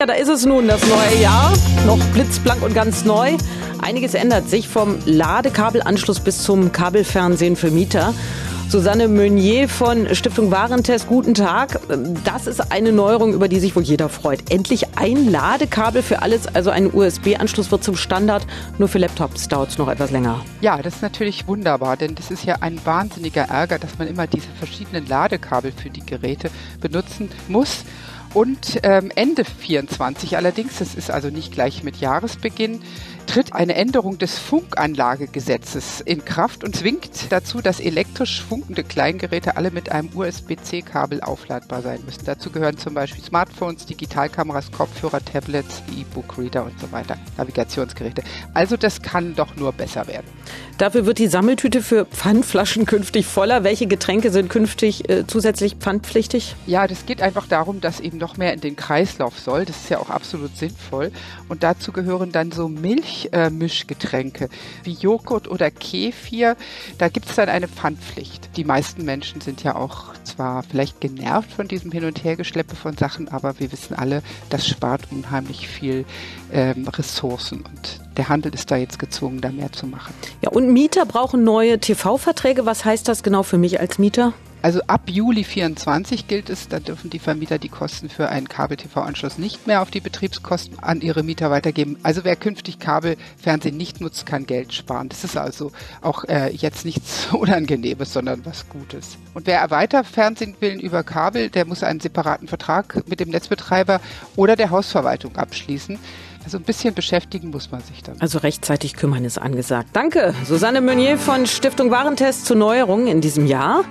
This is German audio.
Ja, da ist es nun, das neue Jahr, noch blitzblank und ganz neu. Einiges ändert sich vom Ladekabelanschluss bis zum Kabelfernsehen für Mieter. Susanne Meunier von Stiftung Warentest, guten Tag. Das ist eine Neuerung, über die sich wohl jeder freut. Endlich ein Ladekabel für alles, also ein USB-Anschluss wird zum Standard. Nur für Laptops dauert es noch etwas länger. Ja, das ist natürlich wunderbar, denn das ist ja ein wahnsinniger Ärger, dass man immer diese verschiedenen Ladekabel für die Geräte benutzen muss. Und ähm, Ende 24 allerdings, das ist also nicht gleich mit Jahresbeginn, tritt eine Änderung des Funkanlagegesetzes in Kraft und zwingt dazu, dass elektrisch funkende Kleingeräte alle mit einem USB-C-Kabel aufladbar sein müssen. Dazu gehören zum Beispiel Smartphones, Digitalkameras, Kopfhörer, Tablets, E-Book-Reader und so weiter, Navigationsgeräte. Also das kann doch nur besser werden. Dafür wird die Sammeltüte für Pfandflaschen künftig voller. Welche Getränke sind künftig äh, zusätzlich pfandpflichtig? Ja, das geht einfach darum, dass eben noch mehr in den Kreislauf soll. Das ist ja auch absolut sinnvoll. Und dazu gehören dann so Äh, wie Joghurt oder Kefir. Da gibt es dann eine Pfandpflicht. Die meisten Menschen sind ja auch zwar vielleicht genervt von diesem Hin- und Hergeschleppe von Sachen, aber wir wissen alle, das spart unheimlich viel ähm, Ressourcen und der Handel ist da jetzt gezwungen, da mehr zu machen. Ja, und Mieter brauchen neue TV-Verträge. Was heißt das genau für mich als Mieter? Also ab Juli 24 gilt es, da dürfen die Vermieter die Kosten für einen Kabel-TV-Anschluss nicht mehr auf die Betriebskosten an ihre Mieter weitergeben. Also wer künftig Kabelfernsehen nicht nutzt, kann Geld sparen. Das ist also auch äh, jetzt nichts Unangenehmes, sondern was Gutes. Und wer weiter Fernsehen will über Kabel, der muss einen separaten Vertrag mit dem Netzbetreiber oder der Hausverwaltung abschließen. Also ein bisschen beschäftigen muss man sich dann. Also rechtzeitig kümmern ist angesagt. Danke, Susanne Meunier von Stiftung Warentest zur Neuerung in diesem Jahr.